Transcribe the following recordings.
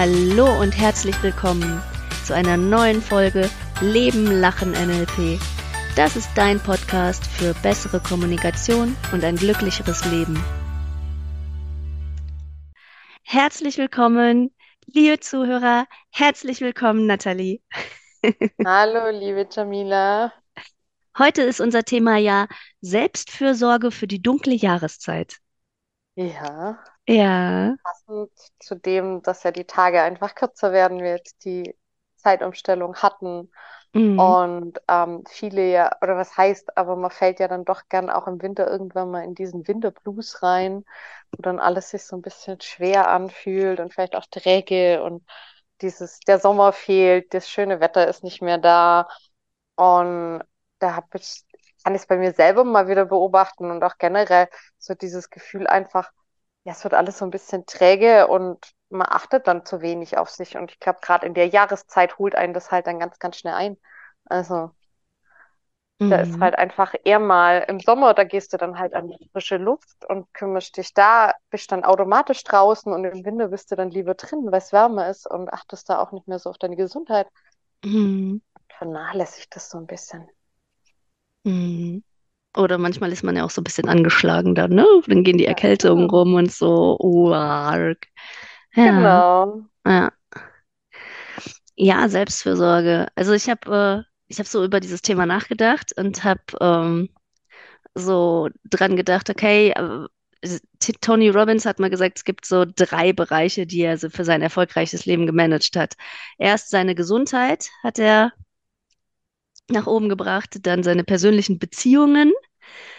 Hallo und herzlich willkommen zu einer neuen Folge Leben, Lachen, NLP. Das ist dein Podcast für bessere Kommunikation und ein glücklicheres Leben. Herzlich willkommen, liebe Zuhörer. Herzlich willkommen, Nathalie. Hallo, liebe Jamila. Heute ist unser Thema ja Selbstfürsorge für die dunkle Jahreszeit. Ja, Ja. passend zu dem, dass ja die Tage einfach kürzer werden, wir jetzt die Zeitumstellung hatten Mhm. und ähm, viele ja, oder was heißt, aber man fällt ja dann doch gern auch im Winter irgendwann mal in diesen Winterblues rein, wo dann alles sich so ein bisschen schwer anfühlt und vielleicht auch träge und dieses, der Sommer fehlt, das schöne Wetter ist nicht mehr da und da habe ich, kann ich es bei mir selber mal wieder beobachten und auch generell so dieses Gefühl einfach, ja, es wird alles so ein bisschen träge und man achtet dann zu wenig auf sich. Und ich glaube, gerade in der Jahreszeit holt einen das halt dann ganz, ganz schnell ein. Also da ist Mhm. halt einfach eher mal im Sommer, da gehst du dann halt an die frische Luft und kümmerst dich da, bist dann automatisch draußen und im Winter bist du dann lieber drin, weil es wärmer ist und achtest da auch nicht mehr so auf deine Gesundheit. Mhm. Vernachlässigt das so ein bisschen. Mhm. Oder manchmal ist man ja auch so ein bisschen angeschlagen dann, ne? Dann gehen die Ja, Erkältungen genau. rum und so. Oh, arg. Ja, Genau. ja. Ja, Selbstfürsorge. Also ich habe äh, ich habe so über dieses Thema nachgedacht und habe ähm, so dran gedacht, okay, äh, Tony Robbins hat mal gesagt, es gibt so drei Bereiche, die er so für sein erfolgreiches Leben gemanagt hat. Erst seine Gesundheit hat er nach oben gebracht, dann seine persönlichen Beziehungen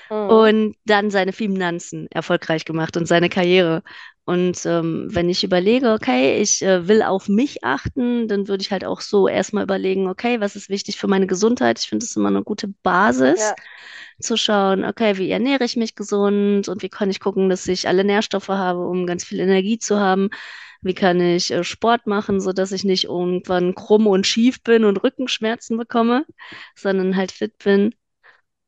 Mhm. und dann seine Finanzen erfolgreich gemacht und seine Karriere. Und ähm, wenn ich überlege, okay, ich äh, will auf mich achten, dann würde ich halt auch so erstmal überlegen, okay, was ist wichtig für meine Gesundheit? Ich finde es immer eine gute Basis Ja, zu schauen, okay, wie ernähre ich mich gesund und wie kann ich gucken, dass ich alle Nährstoffe habe, um ganz viel Energie zu haben. Wie kann ich äh, Sport machen, sodass ich nicht irgendwann krumm und schief bin und Rückenschmerzen bekomme, sondern halt fit bin.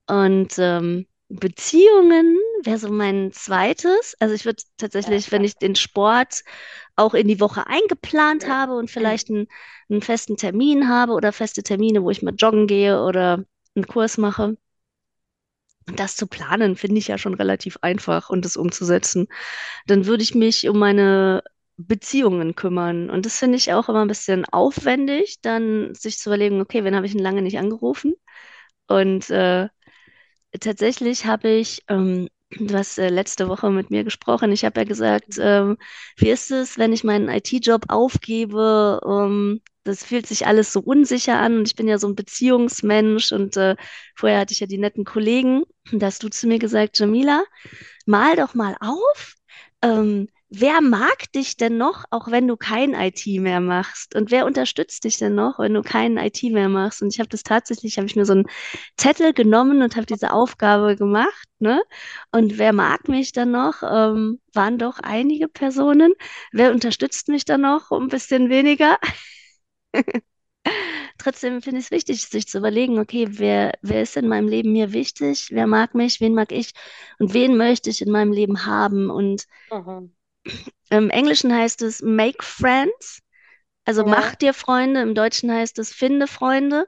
Und ähm, Beziehungen wäre so mein zweites. Also ich würde ja, tatsächlich, wenn ich den Sport auch in die Woche eingeplant habe und vielleicht einen, einen festen Termin habe oder feste Termine, wo ich mal joggen gehe oder einen Kurs mache. Und das zu planen, finde ich ja schon relativ einfach und das umzusetzen. Dann würde ich mich um meine Beziehungen kümmern. Und das finde ich auch immer ein bisschen aufwendig, dann sich zu überlegen, okay, wen habe ich denn lange nicht angerufen? Und äh, Tatsächlich habe ich, ähm, du hast äh, letzte Woche mit mir gesprochen. Ich habe ja gesagt, ähm, wie ist es, wenn ich meinen IT-Job aufgebe? Ähm, das fühlt sich alles so unsicher an und ich bin ja so ein Beziehungsmensch und äh, vorher hatte ich ja die netten Kollegen. Da hast du zu mir gesagt, Jamila, mal doch mal auf. Ähm, wer mag dich denn noch, auch wenn du kein IT mehr machst? Und wer unterstützt dich denn noch, wenn du kein IT mehr machst? Und ich habe das tatsächlich, habe ich mir so einen Zettel genommen und habe diese Aufgabe gemacht, ne? Und wer mag mich dann noch? Ähm, waren doch einige Personen. Wer unterstützt mich dann noch? Ein bisschen weniger. Trotzdem finde ich es wichtig, sich zu überlegen, okay, wer, wer ist in meinem Leben mir wichtig? Wer mag mich? Wen mag ich? Und wen möchte ich in meinem Leben haben? Und Mhm. Im Englischen heißt es make friends, also mach Ja, dir Freunde. Im Deutschen heißt es finde Freunde.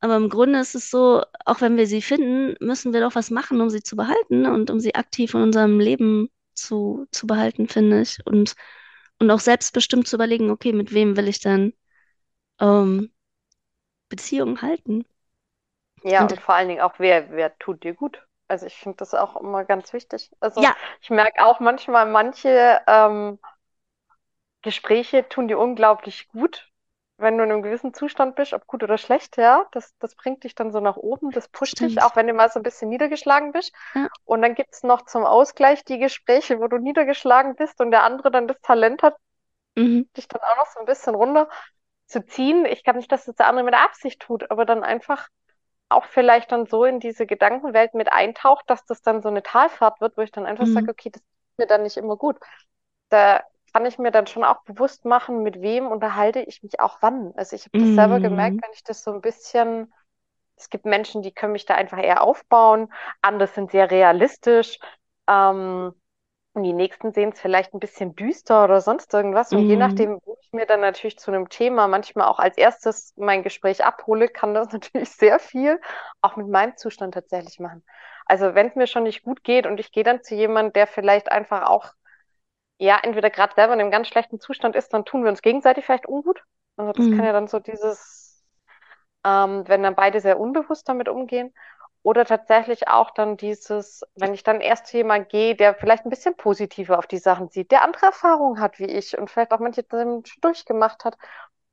Aber im Grunde ist es so, auch wenn wir sie finden, müssen wir doch was machen, um sie zu behalten und um sie aktiv in unserem Leben zu, zu behalten, finde ich. Und, und auch selbstbestimmt zu überlegen, okay, mit wem will ich dann ähm, Beziehungen halten? ja, Und und vor allen Dingen auch, wer, wer tut dir gut? Also ich finde das auch immer ganz wichtig. Also ja, ich merke auch manchmal, manche ähm, Gespräche tun dir unglaublich gut, wenn du in einem gewissen Zustand bist, ob gut oder schlecht, ja. Das, das bringt dich dann so nach oben, das pusht dich, stimmt. auch wenn du mal so ein bisschen niedergeschlagen bist. Ja, Und dann gibt es noch zum Ausgleich die Gespräche, wo du niedergeschlagen bist und der andere dann das Talent hat, mhm, dich dann auch noch so ein bisschen runter zu ziehen. Ich kann nicht, dass das der andere mit der Absicht tut, aber dann einfach auch vielleicht dann so in diese Gedankenwelt mit eintaucht, dass das dann so eine Talfahrt wird, wo ich dann einfach mhm, sage, okay, das tut mir dann nicht immer gut. Da kann ich mir dann schon auch bewusst machen, mit wem unterhalte ich mich auch wann. Also ich habe das selber gemerkt, mhm, wenn ich das so ein bisschen, es gibt Menschen, die können mich da einfach eher aufbauen, andere sind sehr realistisch. Ähm, und die nächsten sehen es vielleicht ein bisschen düster oder sonst irgendwas. Und je mhm, nachdem, wo ich mir dann natürlich zu einem Thema manchmal auch als erstes mein Gespräch abhole, kann das natürlich sehr viel auch mit meinem Zustand tatsächlich machen. Also wenn es mir schon nicht gut geht und ich gehe dann zu jemandem, der vielleicht einfach auch, ja, entweder gerade selber in einem ganz schlechten Zustand ist, dann tun wir uns gegenseitig vielleicht ungut. Also das kann Mhm. ja dann so dieses, ähm, wenn dann beide sehr unbewusst damit umgehen. Oder tatsächlich auch dann dieses, wenn ich dann erst zu jemandem gehe, der vielleicht ein bisschen positiver auf die Sachen sieht, der andere Erfahrungen hat wie ich und vielleicht auch manche Dinge schon durchgemacht hat,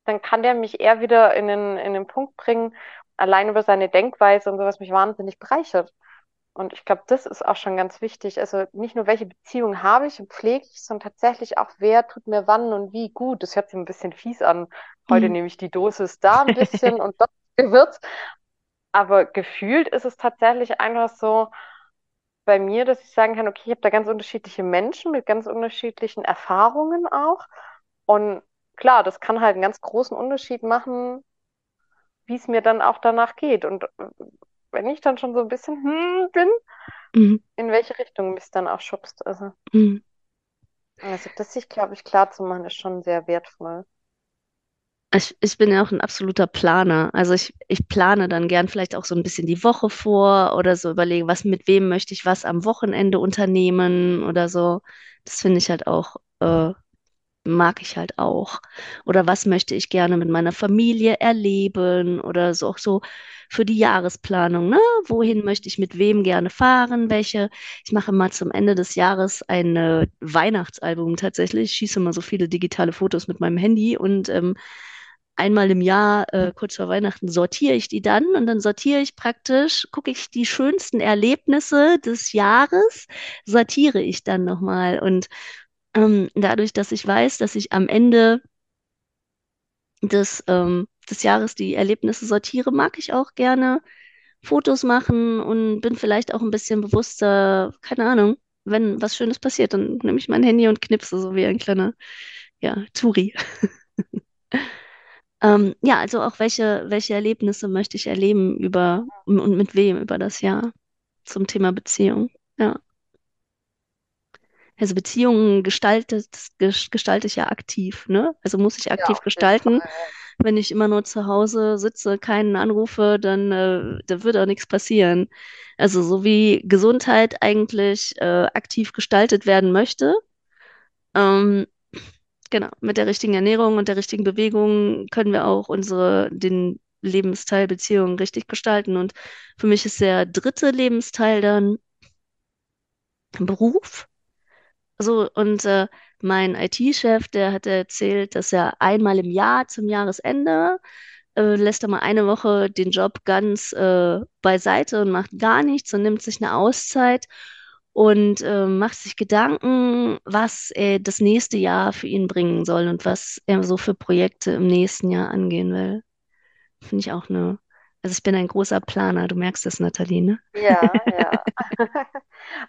dann kann der mich eher wieder in den, in den Punkt bringen, allein über seine Denkweise und sowas mich wahnsinnig bereichert. Und ich glaube, das ist auch schon ganz wichtig. Also nicht nur, welche Beziehung habe ich und pflege ich, sondern tatsächlich auch, wer tut mir wann und wie gut. Das hört sich ein bisschen fies an. Heute Mhm. nehme ich die Dosis da ein bisschen und dort Gewürz. Aber gefühlt ist es tatsächlich einfach so bei mir, dass ich sagen kann, okay, ich habe da ganz unterschiedliche Menschen mit ganz unterschiedlichen Erfahrungen auch. Und klar, das kann halt einen ganz großen Unterschied machen, wie es mir dann auch danach geht. Und äh, wenn ich dann schon so ein bisschen hm, bin, Mhm. in welche Richtung mich dann auch schubst. Also, Mhm. also das sich, glaube ich, klar zu machen, ist schon sehr wertvoll. Ich, ich bin ja auch ein absoluter Planer. Also ich, ich plane dann gern vielleicht auch so ein bisschen die Woche vor oder so überlege, was mit wem möchte ich was am Wochenende unternehmen oder so. Das finde ich halt auch, äh, mag ich halt auch. Oder was möchte ich gerne mit meiner Familie erleben oder so auch so für die Jahresplanung, ne? Wohin möchte ich mit wem gerne fahren? Welche? Ich mache mal zum Ende des Jahres ein äh, Weihnachtsalbum tatsächlich. Ich schieße mal so viele digitale Fotos mit meinem Handy und ähm, einmal im Jahr, äh, kurz vor Weihnachten, sortiere ich die dann und dann sortiere ich praktisch, gucke ich die schönsten Erlebnisse des Jahres, sortiere ich dann nochmal. Und ähm, dadurch, dass ich weiß, dass ich am Ende des, ähm, des Jahres die Erlebnisse sortiere, mag ich auch gerne Fotos machen und bin vielleicht auch ein bisschen bewusster, keine Ahnung, wenn was Schönes passiert, dann nehme ich mein Handy und knipse so wie ein kleiner, ja, Turi. Ähm, ja, also auch welche, welche Erlebnisse möchte ich erleben über und mit wem über das Jahr zum Thema Beziehung. Ja. Also Beziehungen gestaltet, ges- gestalte ich ja aktiv, ne? Also muss ich Ja, aktiv jeden gestalten. Wenn ich immer nur zu Hause sitze, keinen anrufe, dann äh, da wird auch nichts passieren. Also so wie Gesundheit eigentlich äh, aktiv gestaltet werden möchte, ähm, Genau, mit der richtigen Ernährung und der richtigen Bewegung können wir auch unsere, den Lebensteil Beziehung richtig gestalten. Und für mich ist der dritte Lebensteil dann Beruf. Also, und äh, mein IT-Chef, der hat erzählt, dass er einmal im Jahr zum Jahresende äh, lässt er mal eine Woche den Job ganz äh, beiseite und macht gar nichts und nimmt sich eine Auszeit und äh, macht sich Gedanken, was er das nächste Jahr für ihn bringen soll und was er so für Projekte im nächsten Jahr angehen will. Finde ich auch eine. Also ich bin ein großer Planer, du merkst das, Nathalie, ne? Ja, ja.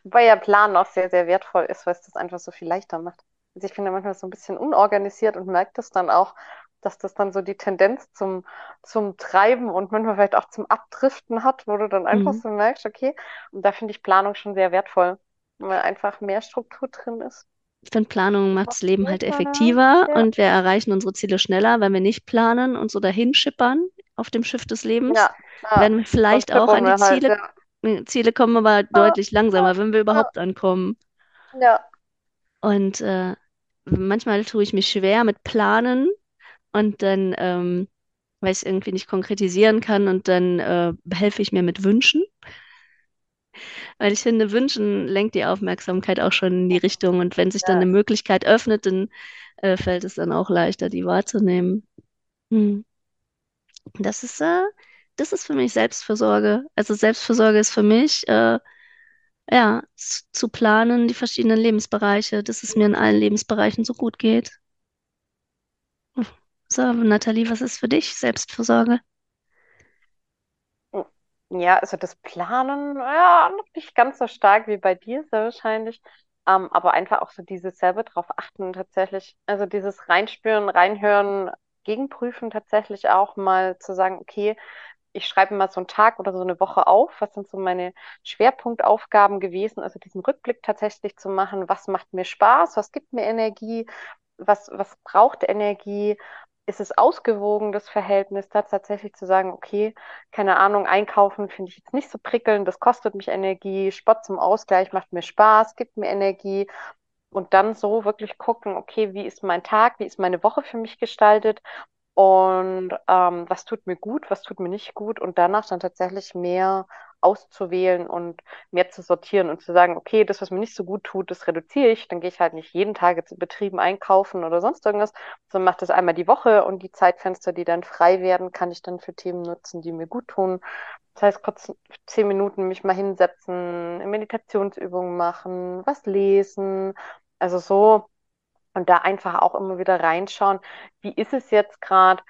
Wobei ja Planen auch sehr, sehr wertvoll ist, weil es das einfach so viel leichter macht. Also ich finde manchmal so ein bisschen unorganisiert und merke das dann auch, dass das dann so die Tendenz zum, zum Treiben und manchmal vielleicht auch zum Abdriften hat, wo du dann einfach Mhm. so merkst, okay, und da finde ich Planung schon sehr wertvoll, weil einfach mehr Struktur drin ist. Ich finde, Planung macht das Leben halt effektiver ja, und wir erreichen unsere Ziele schneller, wenn wir nicht planen und so dahin schippern auf dem Schiff des Lebens. ja, ja. Werden wir vielleicht auch an die halt, Ziele, ja. Ziele kommen, aber deutlich langsamer, wenn wir überhaupt ankommen. ja. Und äh, manchmal tue ich mich schwer mit Planen und dann, ähm, weil ich es irgendwie nicht konkretisieren kann und dann äh, helfe ich mir mit Wünschen. Weil ich finde, Wünschen lenkt die Aufmerksamkeit auch schon in die Richtung. Und wenn sich dann ja. eine Möglichkeit öffnet, dann äh, fällt es dann auch leichter, die wahrzunehmen. Hm. Das ist, äh, das ist für mich Selbstfürsorge. Also Selbstfürsorge ist für mich, äh, ja, zu planen, die verschiedenen Lebensbereiche, dass es mir in allen Lebensbereichen so gut geht. So, Nathalie, was ist für dich Selbstfürsorge? Ja, also das Planen, ja, noch nicht ganz so stark wie bei dir, sehr wahrscheinlich. Ähm, aber einfach auch so dieses selber drauf achten tatsächlich. Also dieses Reinspüren, Reinhören, Gegenprüfen tatsächlich auch mal zu sagen, okay, ich schreibe mal so einen Tag oder so eine Woche auf, was sind so meine Schwerpunktaufgaben gewesen, also diesen Rückblick tatsächlich zu machen, was macht mir Spaß, was gibt mir Energie, was, was braucht Energie? Ist es ausgewogen, das Verhältnis, da tatsächlich zu sagen, okay, keine Ahnung, einkaufen finde ich jetzt nicht so prickelnd, das kostet mich Energie, Sport zum Ausgleich macht mir Spaß, gibt mir Energie. Und dann so wirklich gucken, okay, wie ist mein Tag, wie ist meine Woche für mich gestaltet und ähm, was tut mir gut, was tut mir nicht gut und danach dann tatsächlich mehr auszuwählen und mehr zu sortieren und zu sagen, okay, das, was mir nicht so gut tut, das reduziere ich. Dann gehe ich halt nicht jeden Tag jetzt in Betrieben einkaufen oder sonst irgendwas, sondern mache das einmal die Woche und die Zeitfenster, die dann frei werden, kann ich dann für Themen nutzen, die mir gut tun. Das heißt, kurz zehn Minuten mich mal hinsetzen, Meditationsübungen machen, was lesen. Also so und da einfach auch immer wieder reinschauen, wie ist es jetzt gerade?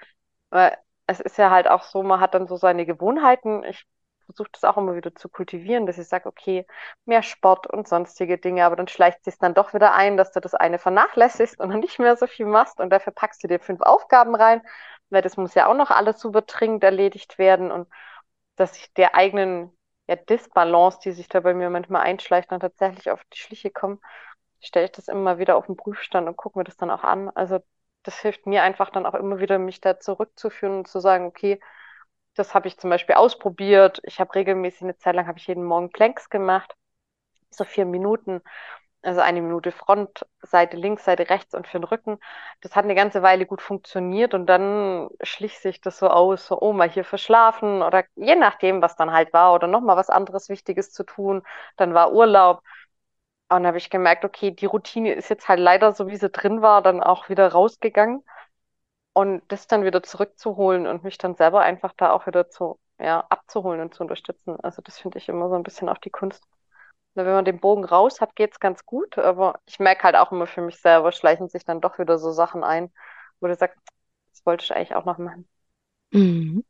Es ist ja halt auch so, man hat dann so seine Gewohnheiten. Ich versuche das auch immer wieder zu kultivieren, dass ich sage, okay, mehr Sport und sonstige Dinge, aber dann schleicht sich dann doch wieder ein, dass du das eine vernachlässigst und dann nicht mehr so viel machst und dafür packst du dir fünf Aufgaben rein, weil das muss ja auch noch alles super dringend erledigt werden und dass ich der eigenen ja, Disbalance, die sich da bei mir manchmal einschleicht, dann tatsächlich auf die Schliche komme stelle ich das immer wieder auf den Prüfstand und gucke mir das dann auch an. Also das hilft mir einfach dann auch immer wieder, mich da zurückzuführen und zu sagen, okay, das habe ich zum Beispiel ausprobiert. Ich habe regelmäßig eine Zeit lang habe ich jeden Morgen Planks gemacht, so vier Minuten, also eine Minute Front, Seite links, Seite rechts und für den Rücken. Das hat eine ganze Weile gut funktioniert und dann schlich sich das so aus, so oh mal hier verschlafen oder je nachdem, was dann halt war oder noch mal was anderes Wichtiges zu tun. Dann war Urlaub und dann habe ich gemerkt, okay, die Routine ist jetzt halt leider, so wie sie drin war, dann auch wieder rausgegangen. Und das dann wieder zurückzuholen und mich dann selber einfach da auch wieder zu, ja, abzuholen und zu unterstützen. Also das finde ich immer so ein bisschen auch die Kunst. Wenn man den Bogen raus hat, geht's ganz gut, aber ich merke halt auch immer für mich selber, schleichen sich dann doch wieder so Sachen ein, wo du sagst, das wollte ich eigentlich auch noch machen. Mhm.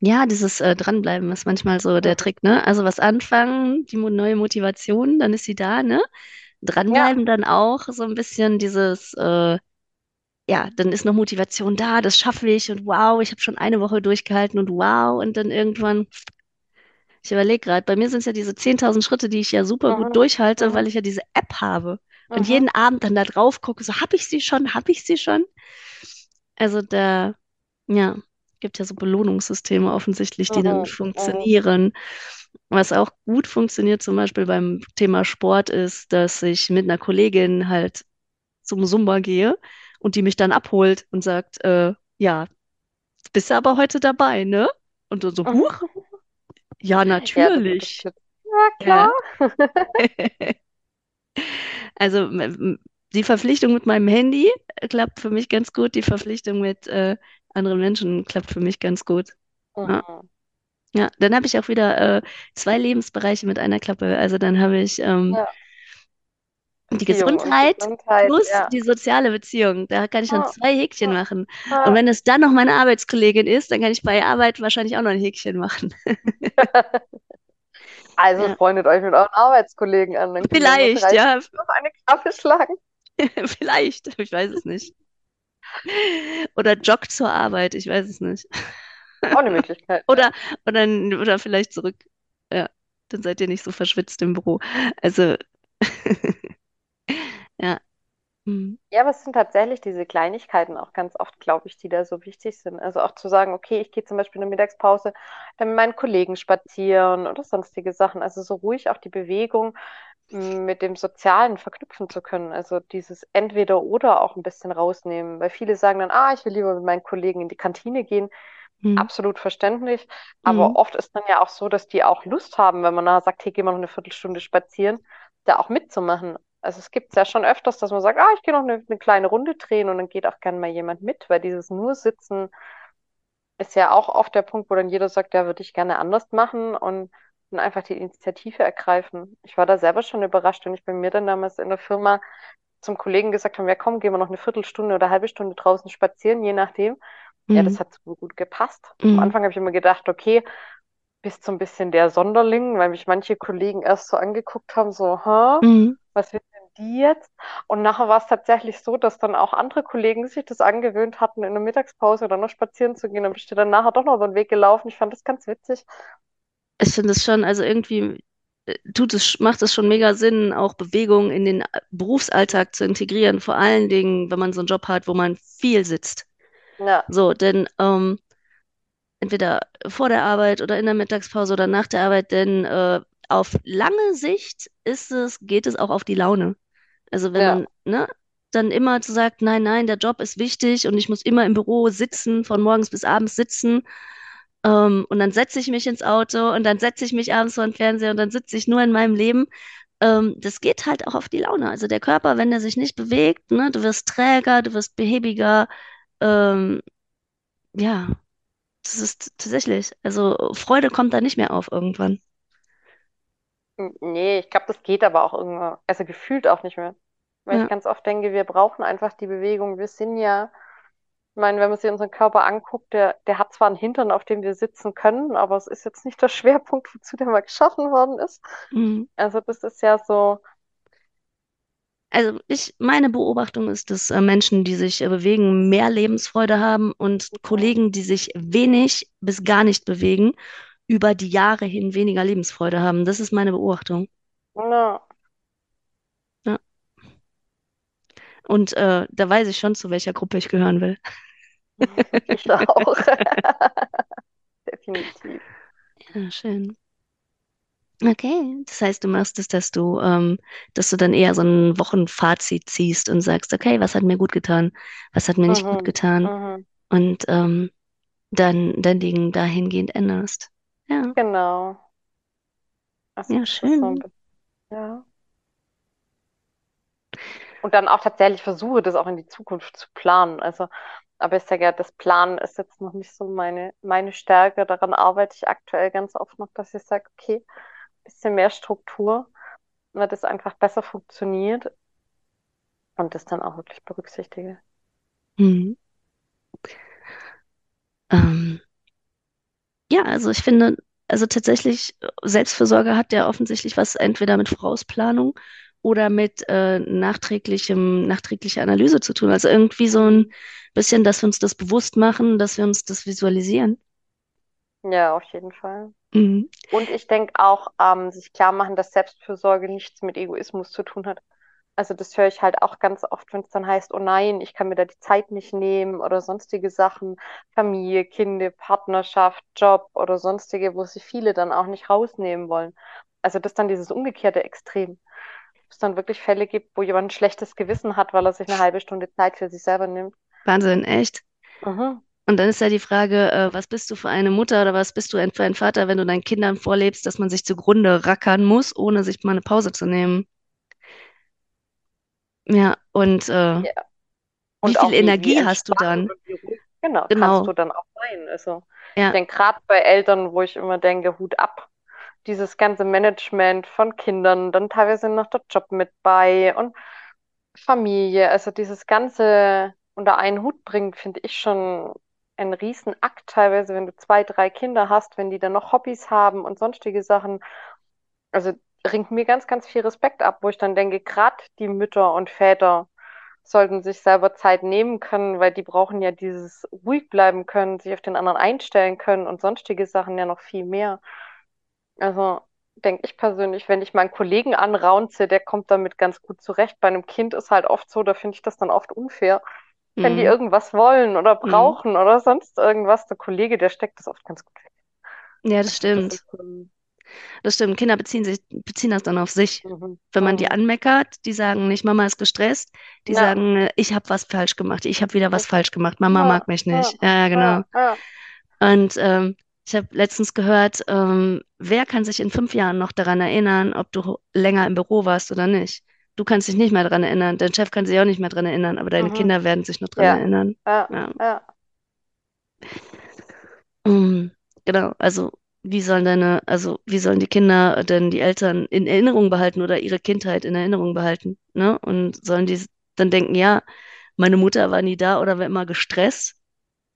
Ja, dieses äh, Dranbleiben ist manchmal so der Trick, ne? Also was anfangen, die neue Motivation, dann ist sie da, ne? Ja. Dranbleiben dann auch so ein bisschen dieses, äh, ja, dann ist noch Motivation da, das schaffe ich und wow, ich habe schon eine Woche durchgehalten und wow, und dann irgendwann, ich überlege gerade, bei mir sind es ja diese 10.000 Schritte, die ich ja super gut Mhm. durchhalte, weil Mhm. ich ja diese App habe und Mhm. jeden Abend dann da drauf gucke, so habe ich sie schon, habe ich sie schon? Also da, ja, gibt ja so Belohnungssysteme offensichtlich, die dann funktionieren. Was auch gut funktioniert, zum Beispiel beim Thema Sport, ist, dass ich mit einer Kollegin halt zum Zumba gehe und die mich dann abholt und sagt, äh, ja, bist du aber heute dabei, ne? Und so, huch, ja, Ja, natürlich. Ja, klar. Ja. Also die Verpflichtung mit meinem Handy klappt für mich ganz gut, die Verpflichtung mit äh, anderen Menschen klappt für mich ganz gut. Ja, Mhm. ja. dann habe ich auch wieder äh, zwei Lebensbereiche mit einer Klappe. Also dann habe ich ähm, Ja, die und Gesundheit Gesundheit, plus ja. die soziale Beziehung. Da kann ich dann Ja, zwei Häkchen ja, machen. Und ja. wenn es dann noch meine Arbeitskollegin ist, dann kann ich bei Arbeit wahrscheinlich auch noch ein Häkchen machen. Also Ja, freundet euch mit euren Arbeitskollegen an, dann vielleicht, ja, auf eine Klappe schlagen. vielleicht. Ich weiß es nicht. Oder joggt zur Arbeit, ich weiß es nicht. Auch eine Möglichkeit. Oder, oder, oder vielleicht zurück. Ja, dann seid ihr nicht so verschwitzt im Büro. Also, ja. Hm. Ja, aber es sind tatsächlich diese Kleinigkeiten auch ganz oft, glaube ich, die da so wichtig sind. Also auch zu sagen, okay, ich gehe zum Beispiel in der Mittagspause dann mit meinen Kollegen spazieren oder sonstige Sachen. Also so ruhig auch die Bewegung m, mit dem Sozialen verknüpfen zu können. Also dieses Entweder-Oder auch ein bisschen rausnehmen. Weil viele sagen dann, ah, ich will lieber mit meinen Kollegen in die Kantine gehen. Hm. Absolut verständlich. Aber oft ist dann ja auch so, dass die auch Lust haben, wenn man da sagt, hey, geh mal noch eine Viertelstunde spazieren, da auch mitzumachen. Also es gibt es ja schon öfters, dass man sagt, ah, ich gehe noch eine, eine kleine Runde drehen und dann geht auch gerne mal jemand mit, weil dieses nur Sitzen ist ja auch oft der Punkt, wo dann jeder sagt, ja, würde ich gerne anders machen und dann einfach die Initiative ergreifen. Ich war da selber schon überrascht, wenn ich bei mir dann damals in der Firma zum Kollegen gesagt habe, ja komm, gehen wir noch eine Viertelstunde oder eine halbe Stunde draußen spazieren, je nachdem. Ja, Hm. das hat so gut gepasst. Am Hm. Anfang habe ich immer gedacht, okay, bist so ein bisschen der Sonderling, weil mich manche Kollegen erst so angeguckt haben, so, hä, Hm. was will die jetzt? Und nachher war es tatsächlich so, dass dann auch andere Kollegen sich das angewöhnt hatten, in der Mittagspause oder noch spazieren zu gehen. Dann bist du dann nachher doch noch über den Weg gelaufen. Ich fand das ganz witzig. Ich finde es schon, also irgendwie. äh, tut es, macht es schon mega Sinn, auch Bewegung in den Berufsalltag zu integrieren, vor allen Dingen, wenn man so einen Job hat, wo man viel sitzt. Ja, So, denn ähm, entweder vor der Arbeit oder in der Mittagspause oder nach der Arbeit, denn äh, auf lange Sicht ist es, geht es auch auf die Laune. Also wenn ja. man, ne, dann immer zu sagt, nein, nein, der Job ist wichtig und ich muss immer im Büro sitzen, von morgens bis abends sitzen. Ähm, und dann setze ich mich ins Auto und dann setze ich mich abends vor den Fernseher und dann sitze ich nur in meinem Leben. Ähm, das geht halt auch auf die Laune. Also der Körper, wenn der sich nicht bewegt, ne, du wirst träger, du wirst behäbiger. Ähm, ja, das ist tatsächlich. Also Freude kommt da nicht mehr auf irgendwann. Nee, ich glaube, das geht aber auch irgendwann, also gefühlt auch nicht mehr. Weil ich Ja. ganz oft denke, wir brauchen einfach die Bewegung. Wir sind ja, ich meine, wenn man sich unseren Körper anguckt, der, der hat zwar einen Hintern, auf dem wir sitzen können, aber es ist jetzt nicht der Schwerpunkt, wozu der mal geschaffen worden ist. Mhm. Also das ist ja so, Also ich, meine Beobachtung ist, dass äh, Menschen, die sich äh, bewegen, mehr Lebensfreude haben und. Kollegen, die sich wenig bis gar nicht bewegen, über die Jahre hin weniger Lebensfreude haben. Das ist meine Beobachtung. na, Ja. Und äh, da weiß ich schon, zu welcher Gruppe ich gehören will. ich auch. Definitiv. Ja, schön. Okay, das heißt, du machst es, dass du, ähm, dass du dann eher so ein Wochenfazit ziehst und sagst, okay, was hat mir gut getan, was hat mir nicht gut Mhm. getan Mhm. und ähm, dann dein Ding dahingehend änderst. Ja, Genau. Also ja, das ist so ein schön. bisschen, ja. Und dann auch tatsächlich versuche, das auch in die Zukunft zu planen. Also, aber ich sage ja, das Planen ist jetzt noch nicht so meine, meine Stärke. Daran arbeite ich aktuell ganz oft noch, dass ich sage, okay, bisschen mehr Struktur, weil das einfach besser funktioniert und das dann auch wirklich berücksichtige. Hm. Ähm, ja, also ich finde, also tatsächlich, Selbstfürsorge hat ja offensichtlich was entweder mit Vorausplanung oder mit äh, nachträglichem, nachträglicher Analyse zu tun. Also irgendwie so ein bisschen, dass wir uns das bewusst machen, dass wir uns das visualisieren. Ja, auf jeden Fall. Mhm. Und ich denke auch, ähm, sich klar machen, dass Selbstfürsorge nichts mit Egoismus zu tun hat. Also das höre ich halt auch ganz oft, wenn es dann heißt, oh nein, ich kann mir da die Zeit nicht nehmen oder sonstige Sachen, Familie, Kinder, Partnerschaft, Job oder sonstige, wo sich viele dann auch nicht rausnehmen wollen. Also das ist dann dieses umgekehrte Extrem. Wo es dann wirklich Fälle gibt, wo jemand ein schlechtes Gewissen hat, weil er sich eine halbe Stunde Zeit für sich selber nimmt. Wahnsinn, echt. Mhm. Und dann ist ja die Frage, äh, was bist du für eine Mutter oder was bist du für ein Vater, wenn du deinen Kindern vorlebst, dass man sich zugrunde rackern muss, ohne sich mal eine Pause zu nehmen? Ja, und äh, Ja. wie Und viel wie, wie Energie hast du dann? wie ruhig, genau, kannst Genau, du dann auch sein. Also ich ja. denke gerade bei Eltern, wo ich immer denke, Hut ab, dieses ganze Management von Kindern, dann teilweise noch der Job mit bei und Familie, also dieses Ganze unter einen Hut bringen, finde ich schon ein Riesenakt teilweise, wenn du zwei, drei Kinder hast, wenn die dann noch Hobbys haben und sonstige Sachen. Also ringt mir ganz, ganz viel Respekt ab, wo ich dann denke, gerade die Mütter und Väter sollten sich selber Zeit nehmen können, weil die brauchen ja dieses ruhig bleiben können, sich auf den anderen einstellen können und sonstige Sachen ja noch viel mehr. Also denke ich persönlich, wenn ich meinen Kollegen anraunze, der kommt damit ganz gut zurecht. Bei einem Kind ist halt oft so, da finde ich das dann oft unfair. Wenn die Mhm. irgendwas wollen oder Mhm. brauchen oder sonst irgendwas, der Kollege, der steckt das oft ganz gut weg. Ja, das das stimmt. ist so Das stimmt. Kinder beziehen sich, beziehen das dann auf sich. mhm, Wenn man die mhm. anmeckert, die sagen nicht, Mama ist gestresst, die Ja, sagen, ich habe was falsch gemacht, ich habe wieder was falsch gemacht, Mama Ja, mag mich nicht. Ja, ja, genau. Und ähm, ich habe letztens gehört, ähm, wer kann sich in fünf Jahren noch daran erinnern, ob du länger im Büro warst oder nicht? Du kannst dich nicht mehr daran erinnern, dein Chef kann sich auch nicht mehr daran erinnern, aber deine Mhm. Kinder werden sich noch daran erinnern. ja, ja. Mm, genau, also wie sollen deine, also wie sollen die Kinder denn die Eltern in Erinnerung behalten oder ihre Kindheit in Erinnerung behalten, ne? Und sollen die dann denken, ja, meine Mutter war nie da oder war immer gestresst,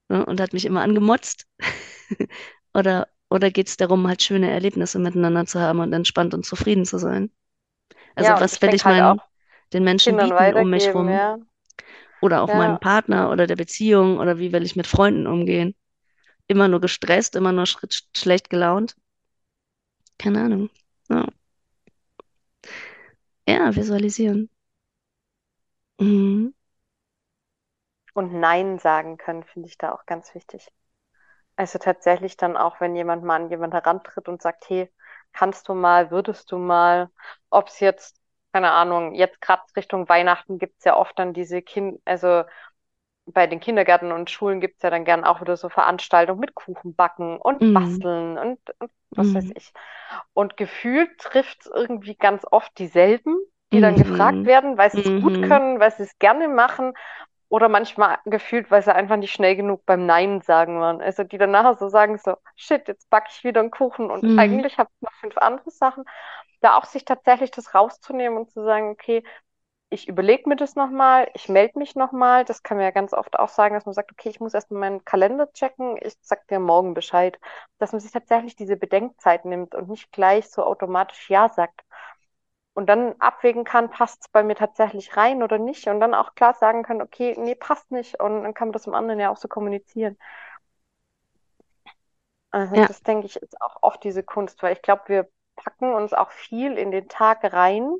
ne? Und hat mich immer angemotzt? Oder, oder geht es darum, halt schöne Erlebnisse miteinander zu haben und entspannt und zufrieden zu sein? Also Ja, was will ich halt meinen den Menschen Kindern bieten um mich rum? ja. Oder auch meinem Ja, Partner oder der Beziehung oder wie will ich mit Freunden umgehen? Immer nur gestresst, immer nur sch schlecht gelaunt? Keine Ahnung. Ja. Ja, visualisieren. Mhm. Und Nein sagen können, finde ich da auch ganz wichtig. Also tatsächlich dann auch, wenn jemand mal an jemanden herantritt und sagt, hey, kannst du mal, würdest du mal, ob es jetzt, keine Ahnung, jetzt gerade Richtung Weihnachten gibt es ja oft dann diese Kind, also bei den Kindergärten und Schulen gibt es ja dann gern auch wieder so Veranstaltungen mit Kuchen backen und Mhm. basteln und, und was weiß Mhm. ich. Und gefühlt trifft es irgendwie ganz oft dieselben, die dann gefragt Mhm. werden, weil sie es gut Mhm. können, weil sie es gerne machen oder manchmal gefühlt, weil sie einfach nicht schnell genug beim Nein sagen waren. Also die dann nachher so sagen so, shit, jetzt backe ich wieder einen Kuchen und Mhm. eigentlich habe ich noch fünf andere Sachen. Da auch sich tatsächlich das rauszunehmen und zu sagen, okay, ich überlege mir das nochmal, ich melde mich nochmal. Das kann man ja ganz oft auch sagen, dass man sagt, okay, ich muss erst mal meinen Kalender checken, ich sag dir morgen Bescheid. Dass man sich tatsächlich diese Bedenkzeit nimmt und nicht gleich so automatisch Ja sagt. Und dann abwägen kann, passt es bei mir tatsächlich rein oder nicht. Und dann auch klar sagen kann, okay, nee, passt nicht. Und dann kann man das dem anderen ja auch so kommunizieren. Also Ja, das denke ich ist auch oft diese Kunst, weil ich glaube, wir packen uns auch viel in den Tag rein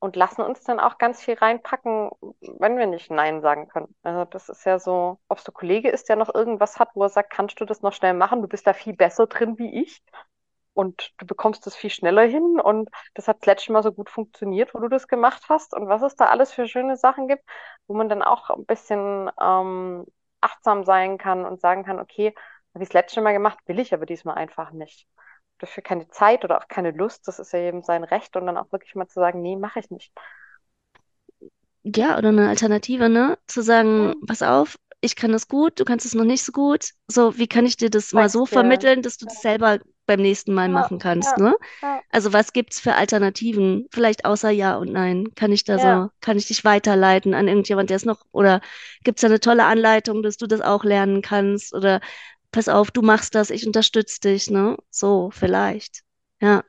und lassen uns dann auch ganz viel reinpacken, wenn wir nicht Nein sagen können. Also das ist ja so, ob es der Kollege ist, der noch irgendwas hat, wo er sagt, kannst du das noch schnell machen? Du bist da viel besser drin wie ich und du bekommst das viel schneller hin und das hat das letzte Mal so gut funktioniert, wo du das gemacht hast und was es da alles für schöne Sachen gibt, wo man dann auch ein bisschen ähm, achtsam sein kann und sagen kann, okay, habe ich das letzte Mal gemacht, will ich aber diesmal einfach nicht. Dafür keine Zeit oder auch keine Lust, das ist ja eben sein Recht und dann auch wirklich mal zu sagen, nee, mache ich nicht. ja, oder eine Alternative, ne? Zu sagen, Hm, pass auf, ich kann das gut, du kannst es noch nicht so gut. So, wie kann ich dir das mal so dir. vermitteln, dass du das selber beim nächsten Mal Ja, machen kannst, ja, ne? ja, Also was gibt's für Alternativen? Vielleicht außer Ja und Nein. Kann ich da ja, so, kann ich dich weiterleiten an irgendjemand, der es noch, oder gibt's da eine tolle Anleitung, dass du das auch lernen kannst? Oder pass auf, du machst das, ich unterstütze dich, ne? So, vielleicht. Ja.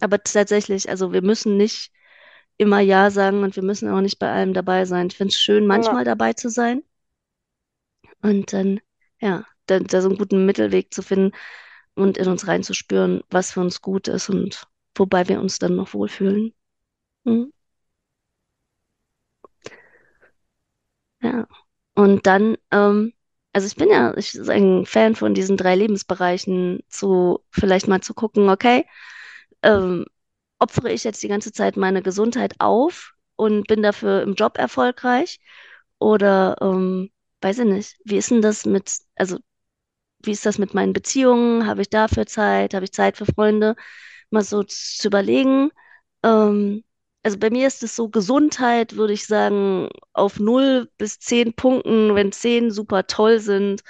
Aber tatsächlich, also wir müssen nicht immer Ja sagen und wir müssen auch nicht bei allem dabei sein. Ich finde es schön, ja. manchmal dabei zu sein und dann, ja, da, da so einen guten Mittelweg zu finden und in uns reinzuspüren, was für uns gut ist und wobei wir uns dann noch wohlfühlen. Mhm. Ja. Und dann, ähm, also ich bin ja, ich bin ein Fan von diesen drei Lebensbereichen, zu vielleicht mal zu gucken, okay, ähm, opfere ich jetzt die ganze Zeit meine Gesundheit auf und bin dafür im Job erfolgreich? Oder ähm, weiß ich nicht, wie ist denn das mit, also wie ist das mit meinen Beziehungen? Habe ich dafür Zeit? Habe ich Zeit für Freunde? Mal so zu überlegen. Ähm, also bei mir ist es so, Gesundheit würde ich sagen, auf null bis zehn Punkten, wenn zehn super toll sind,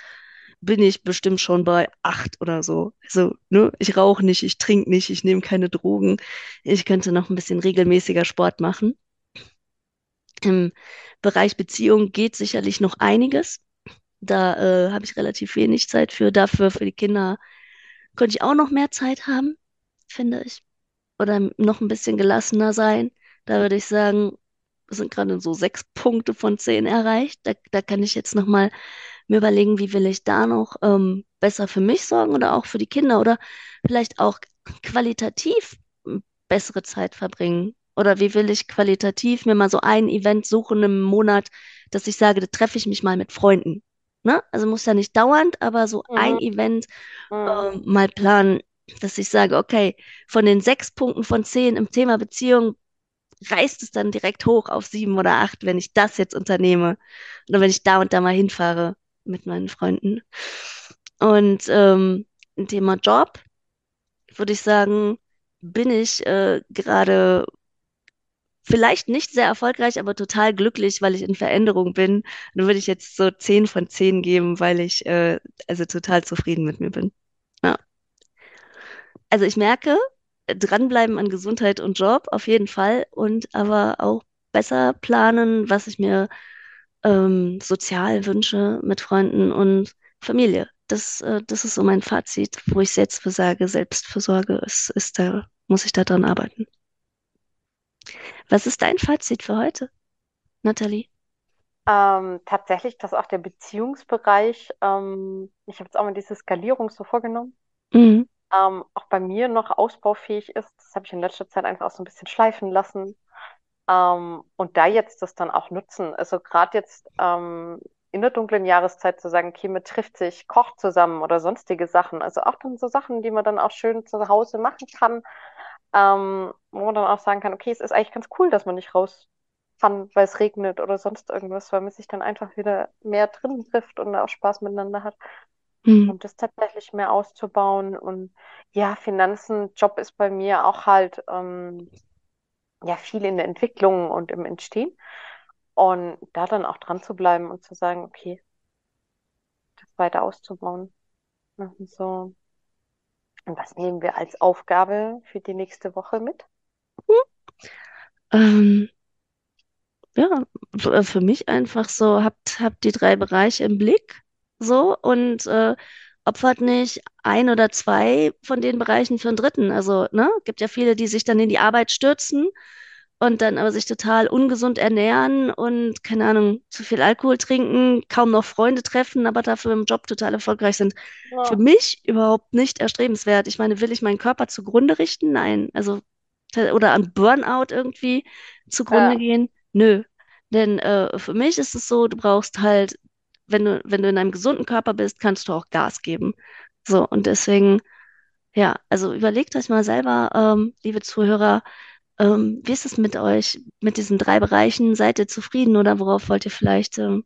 bin ich bestimmt schon bei acht oder so. Also, ne, ich rauche nicht, ich trinke nicht, ich nehme keine Drogen. Ich könnte noch ein bisschen regelmäßiger Sport machen. Im Bereich Beziehung geht sicherlich noch einiges. Da äh, habe ich relativ wenig Zeit für. Dafür, für die Kinder, könnte ich auch noch mehr Zeit haben, finde ich. Oder noch ein bisschen gelassener sein. Da würde ich sagen, es sind gerade so sechs Punkte von zehn erreicht. Da, da kann ich jetzt nochmal mir überlegen, wie will ich da noch ähm, besser für mich sorgen oder auch für die Kinder oder vielleicht auch qualitativ m, bessere Zeit verbringen. Oder wie will ich qualitativ mir mal so ein Event suchen im Monat, dass ich sage, da treffe ich mich mal mit Freunden. Ne? Also muss ja nicht dauernd, aber so ein Event ähm, mal planen, dass ich sage, okay, von den sechs Punkten von zehn im Thema Beziehung reißt es dann direkt hoch auf sieben oder acht, wenn ich das jetzt unternehme oder wenn ich da und da mal hinfahre mit meinen Freunden. Und ähm, Thema Job, würde ich sagen, bin ich äh, gerade vielleicht nicht sehr erfolgreich, aber total glücklich, weil ich in Veränderung bin. Dann würde ich jetzt so zehn von zehn geben, weil ich äh, also total zufrieden mit mir bin. Ja. Also ich merke, dranbleiben an Gesundheit und Job auf jeden Fall und aber auch besser planen, was ich mir ähm, sozial wünsche mit Freunden und Familie. Das, äh, das ist so mein Fazit, wo ich jetzt für sage, Selbstfürsorge ist, ist da, muss ich da dran arbeiten. Was ist dein Fazit für heute, Nathalie? Ähm, tatsächlich, dass auch der Beziehungsbereich, ähm, ich habe jetzt auch mal diese Skalierung so vorgenommen, Mhm. Ähm, auch bei mir noch ausbaufähig ist. Das habe ich in letzter Zeit einfach auch so ein bisschen schleifen lassen. Ähm, und da jetzt das dann auch nutzen. Also gerade jetzt ähm, in der dunklen Jahreszeit zu sagen, okay, man trifft sich, kocht zusammen oder sonstige Sachen. Also auch dann so Sachen, die man dann auch schön zu Hause machen kann, ähm, wo man dann auch sagen kann, okay, es ist eigentlich ganz cool, dass man nicht raus kann, weil es regnet oder sonst irgendwas, weil man sich dann einfach wieder mehr drin trifft und auch Spaß miteinander hat. Hm. Und das tatsächlich mehr auszubauen. Und ja, Finanzen, Job ist bei mir auch halt ähm, ja viel in der Entwicklung und im Entstehen. Und da dann auch dran zu bleiben und zu sagen, okay, das weiter auszubauen. Und so. Und was nehmen wir als Aufgabe für die nächste Woche mit? Ähm, ja, äh, für mich einfach so, habt, habt die drei Bereiche im Blick, so, und äh, opfert nicht ein oder zwei von den Bereichen für einen dritten. Also, ne, gibt ja viele, die sich dann in die Arbeit stürzen und dann aber sich total ungesund ernähren und, keine Ahnung, zu viel Alkohol trinken, kaum noch Freunde treffen, aber dafür im Job total erfolgreich sind. Für Ja, mich überhaupt nicht erstrebenswert. Ich meine, will ich meinen Körper zugrunde richten? Nein. Also, oder an Burnout irgendwie zugrunde ja, gehen? Nö. Denn äh, für mich ist es so, du brauchst halt, wenn du, wenn du in einem gesunden Körper bist, kannst du auch Gas geben. So, und deswegen, ja, also überlegt euch mal selber, ähm, liebe Zuhörer, ähm, wie ist es mit euch, mit diesen drei Bereichen? Seid ihr zufrieden oder worauf wollt ihr vielleicht, ähm,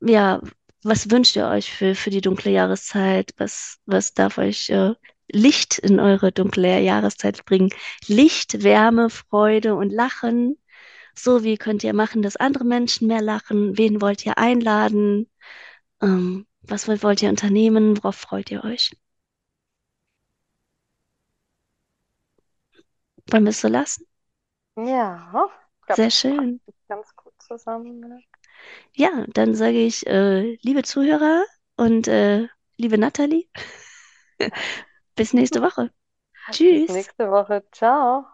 ja, was wünscht ihr euch für, für die dunkle Jahreszeit? Was, was darf euch äh, Licht in eure dunkle Jahreszeit bringen? Licht, Wärme, Freude und Lachen. So, wie könnt ihr machen, dass andere Menschen mehr lachen? Wen wollt ihr einladen? Ähm, was wollt, wollt ihr unternehmen? Worauf freut ihr euch? Wollen wir es so lassen? ja. Ich glaube, Sehr schön. ganz gut zusammen. Ne? Ja, dann sage ich, äh, liebe Zuhörer und äh, liebe Nathalie, bis nächste Woche. Bis Tschüss. nächste Woche. Ciao.